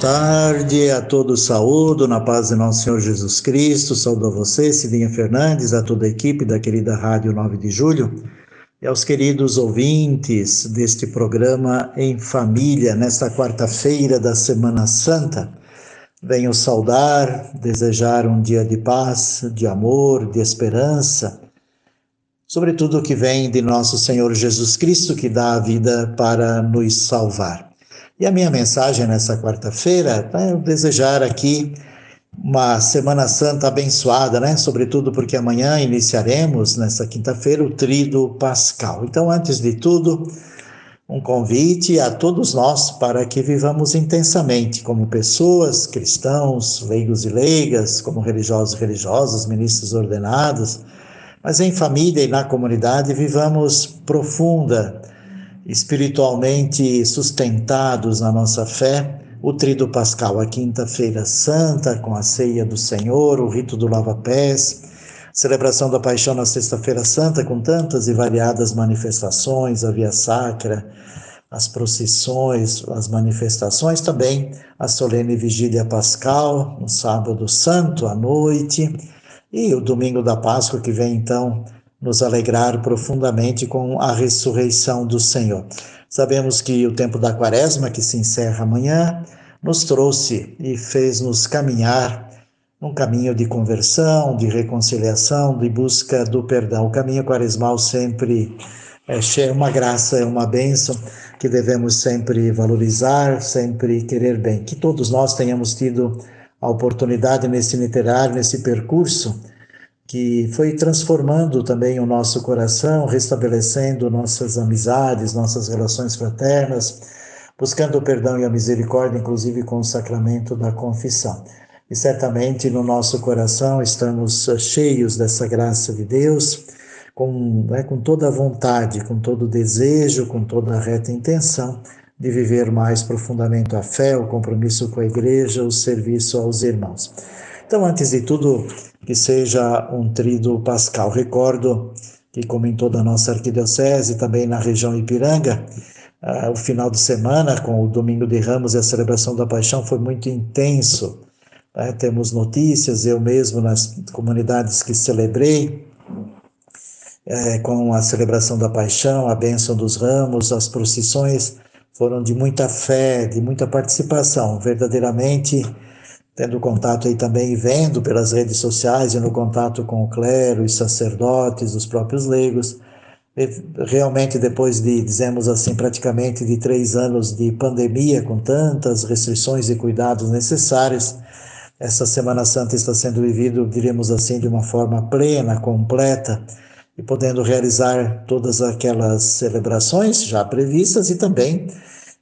tarde a todos, saúdo na paz de nosso Senhor Jesus Cristo. Saúdo a você, Cidinha Fernandes, a toda a equipe da querida Rádio 9 de Julho e aos queridos ouvintes deste programa em família, nesta quarta-feira da Semana Santa. Venho saudar, desejar um dia de paz, de amor, de esperança, sobretudo que vem de nosso Senhor Jesus Cristo, que dá a vida para nos salvar. E a minha mensagem nessa quarta-feira é desejar aqui uma Semana Santa abençoada, né? Sobretudo porque amanhã iniciaremos, nesta quinta-feira, o Trido Pascal. Então, antes de tudo, um convite a todos nós para que vivamos intensamente como pessoas, cristãos, leigos e leigas, como religiosos e religiosas, ministros ordenados, mas em família e na comunidade vivamos profunda, espiritualmente sustentados na nossa fé, o Trido Pascal, a Quinta-feira Santa, com a ceia do Senhor, o rito do lava-pés, celebração da Paixão na Sexta-feira Santa, com tantas e variadas manifestações, a Via Sacra, as procissões, as manifestações, também a solene Vigília Pascal, no Sábado Santo, à noite, e o domingo da Páscoa, que vem então nos alegrar profundamente com a ressurreição do Senhor. Sabemos que o tempo da Quaresma, que se encerra amanhã, nos trouxe e fez-nos caminhar num caminho de conversão, de reconciliação, de busca do perdão. O caminho quaresmal sempre é uma graça, é uma bênção que devemos sempre valorizar, sempre querer bem. Que todos nós tenhamos tido a oportunidade nesse literário, nesse percurso, que foi transformando também o nosso coração, restabelecendo nossas amizades, nossas relações fraternas, buscando o perdão e a misericórdia, inclusive com o sacramento da confissão. E certamente no nosso coração estamos cheios dessa graça de Deus, com, né, com toda a vontade, com todo o desejo, com toda a reta intenção de viver mais profundamente a fé, o compromisso com a igreja, o serviço aos irmãos. Então, antes de tudo, que seja um trido pascal. Recordo que, como em toda a nossa arquidiocese, também na região Ipiranga, uh, o final de semana, com o Domingo de Ramos e a celebração da Paixão, foi muito intenso. Uh, temos notícias, eu mesmo nas comunidades que celebrei, uh, com a celebração da Paixão, a bênção dos ramos, as procissões, foram de muita fé, de muita participação, verdadeiramente tendo contato aí também, vendo pelas redes sociais e no contato com o clero, os sacerdotes, os próprios leigos, realmente depois de, dizemos assim, praticamente de três anos de pandemia, com tantas restrições e cuidados necessários, essa Semana Santa está sendo vivida, diríamos assim, de uma forma plena, completa, e podendo realizar todas aquelas celebrações já previstas e também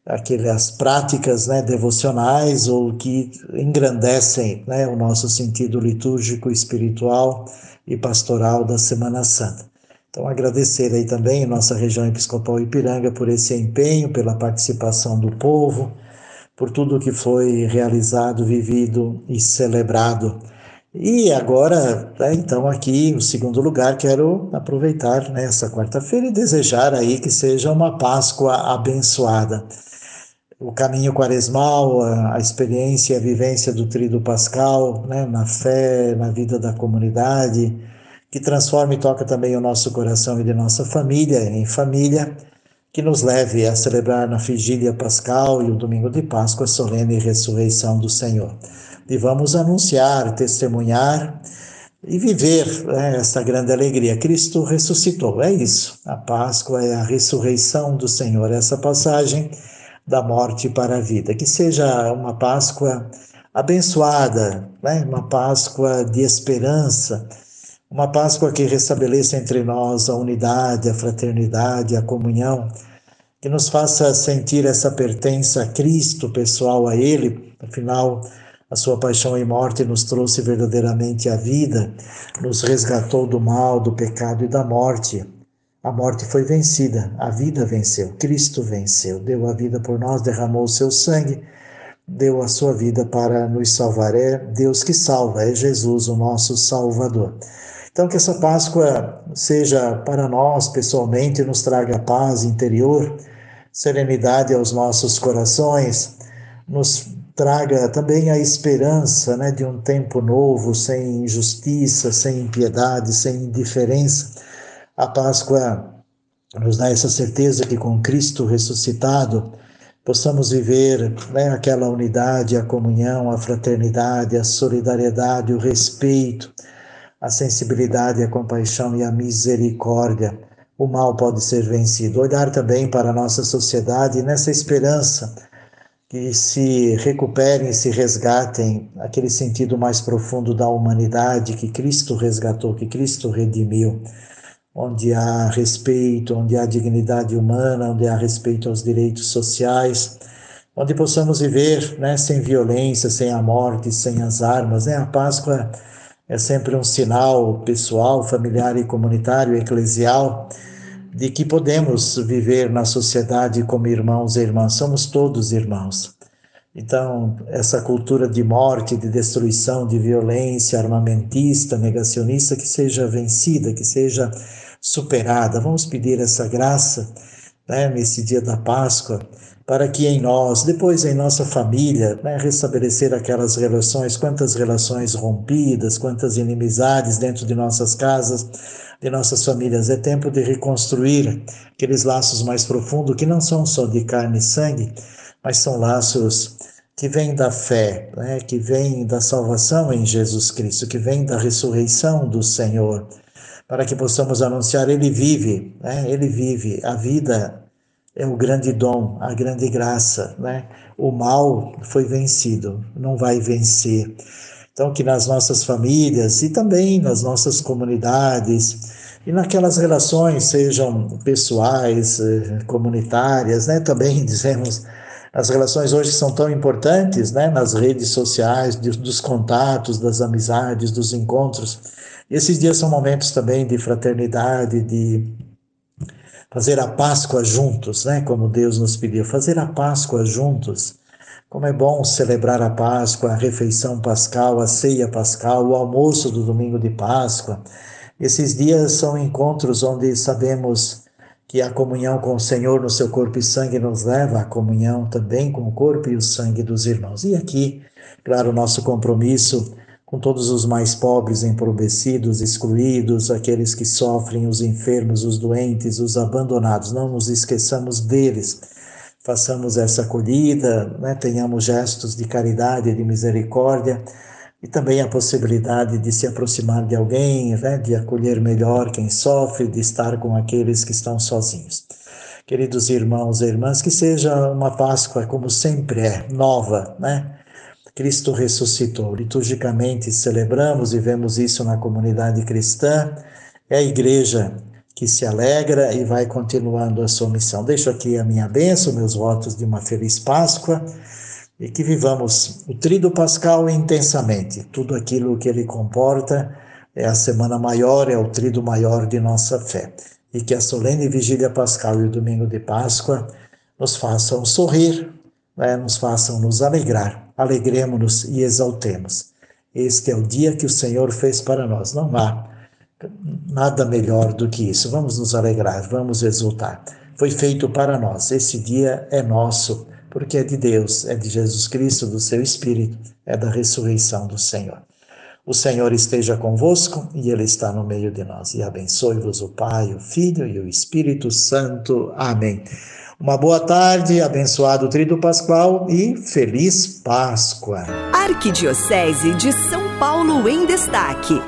aquelas práticas né, devocionais ou que engrandecem né, o nosso sentido litúrgico, espiritual e pastoral da Semana Santa. Então, agradecer aí também nossa região episcopal Ipiranga por esse empenho, pela participação do povo, por tudo que foi realizado, vivido e celebrado. E agora, né, então, aqui, o segundo lugar, quero aproveitar nessa né, quarta-feira e desejar aí que seja uma Páscoa abençoada o caminho quaresmal, a, experiência e a vivência do Tríduo Pascal, né, na fé, na vida da comunidade, que transforma e toca também o nosso coração e de nossa família, em família, que nos leve a celebrar na Vigília Pascal e o Domingo de Páscoa a solene ressurreição do Senhor. E vamos anunciar, testemunhar e viver né, essa grande alegria. Cristo ressuscitou, é isso. A Páscoa é a ressurreição do Senhor. Essa passagem da morte para a vida. Que seja uma Páscoa abençoada, né? uma Páscoa de esperança, uma Páscoa que restabeleça entre nós a unidade, a fraternidade, a comunhão que nos faça sentir essa pertença a Cristo, pessoal, a Ele, afinal, a sua paixão e morte nos trouxe verdadeiramente a vida, nos resgatou do mal, do pecado e da morte. A morte foi vencida, a vida venceu, Cristo venceu, deu a vida por nós, derramou o seu sangue, deu a sua vida para nos salvar. É Deus que salva, é Jesus, o nosso Salvador. Então, que essa Páscoa seja para nós pessoalmente, nos traga paz interior, serenidade aos nossos corações, nos traga também a esperança né, de um tempo novo, sem injustiça, sem impiedade, sem indiferença. A Páscoa nos dá essa certeza que com Cristo ressuscitado possamos viver né, aquela unidade, a comunhão, a fraternidade, a solidariedade, o respeito, a sensibilidade, a compaixão e a misericórdia. O mal pode ser vencido. Olhar também para a nossa sociedade nessa esperança que se recuperem, se resgatem aquele sentido mais profundo da humanidade que Cristo resgatou, que Cristo redimiu, onde há respeito, onde há dignidade humana, onde há respeito aos direitos sociais, onde possamos viver né, sem violência, sem a morte, sem as armas. Né? A Páscoa é sempre um sinal pessoal, familiar e comunitário, eclesial de que podemos viver na sociedade como irmãos e irmãs, somos todos irmãos. Então, essa cultura de morte, de destruição, de violência armamentista, negacionista, que seja vencida, que seja superada. Vamos pedir essa graça né, nesse dia da Páscoa, para que em nós, depois em nossa família, né, restabelecer aquelas relações, quantas relações rompidas, quantas inimizades dentro de nossas casas, de nossas famílias. É tempo de reconstruir aqueles laços mais profundos que não são só de carne e sangue, mas são laços que vêm da fé, né? que vêm da salvação em Jesus Cristo, que vêm da ressurreição do Senhor, para que possamos anunciar: Ele vive, né? Ele vive. A vida é o grande dom, a grande graça, né? O mal foi vencido, não vai vencer. Então, que nas nossas famílias e também nas nossas comunidades e naquelas relações, sejam pessoais, eh, comunitárias, né? Também dizemos as relações hoje são tão importantes, né? Nas redes sociais, dos contatos, das amizades, dos encontros. Esses dias são momentos também de fraternidade, de fazer a Páscoa juntos, né? Como Deus nos pediu, fazer a Páscoa juntos como é bom celebrar a Páscoa, a refeição pascal, a ceia pascal, o almoço do domingo de Páscoa. Esses dias são encontros onde sabemos que a comunhão com o Senhor no seu corpo e sangue nos leva à comunhão também com o corpo e o sangue dos irmãos. E aqui, claro, o nosso compromisso com todos os mais pobres, empobrecidos, excluídos, aqueles que sofrem, os enfermos, os doentes, os abandonados. Não nos esqueçamos deles façamos essa acolhida, né? tenhamos gestos de caridade, de misericórdia e também a possibilidade de se aproximar de alguém, né? de acolher melhor quem sofre, de estar com aqueles que estão sozinhos. Queridos irmãos e irmãs, que seja uma Páscoa como sempre é, nova, né? Cristo ressuscitou. Liturgicamente celebramos e vemos isso na comunidade cristã. É a igreja que se alegra e vai continuando a sua missão. Deixo aqui a minha bênção, meus votos de uma feliz Páscoa e que vivamos o Tríduo Pascal intensamente. Tudo aquilo que ele comporta é a semana maior, é o Tríduo maior de nossa fé. E que a solene vigília pascal e o domingo de Páscoa nos façam sorrir, né? nos façam nos alegrar. Alegremos-nos e exaltemos. Este é o dia que o Senhor fez para nós. Não há Nada melhor do que isso. Vamos nos alegrar, vamos exultar. Foi feito para nós. Esse dia é nosso, porque é de Deus, é de Jesus Cristo, do seu Espírito, é da ressurreição do Senhor. O Senhor esteja convosco e Ele está no meio de nós. E abençoe-vos o Pai, o Filho e o Espírito Santo. Amém. Uma boa tarde, abençoado Trido Pascual e feliz Páscoa. Arquidiocese de São Paulo em Destaque.